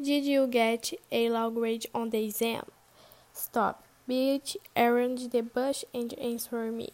Did you get a low grade on the exam? Stop. Beat around the bush and answer me.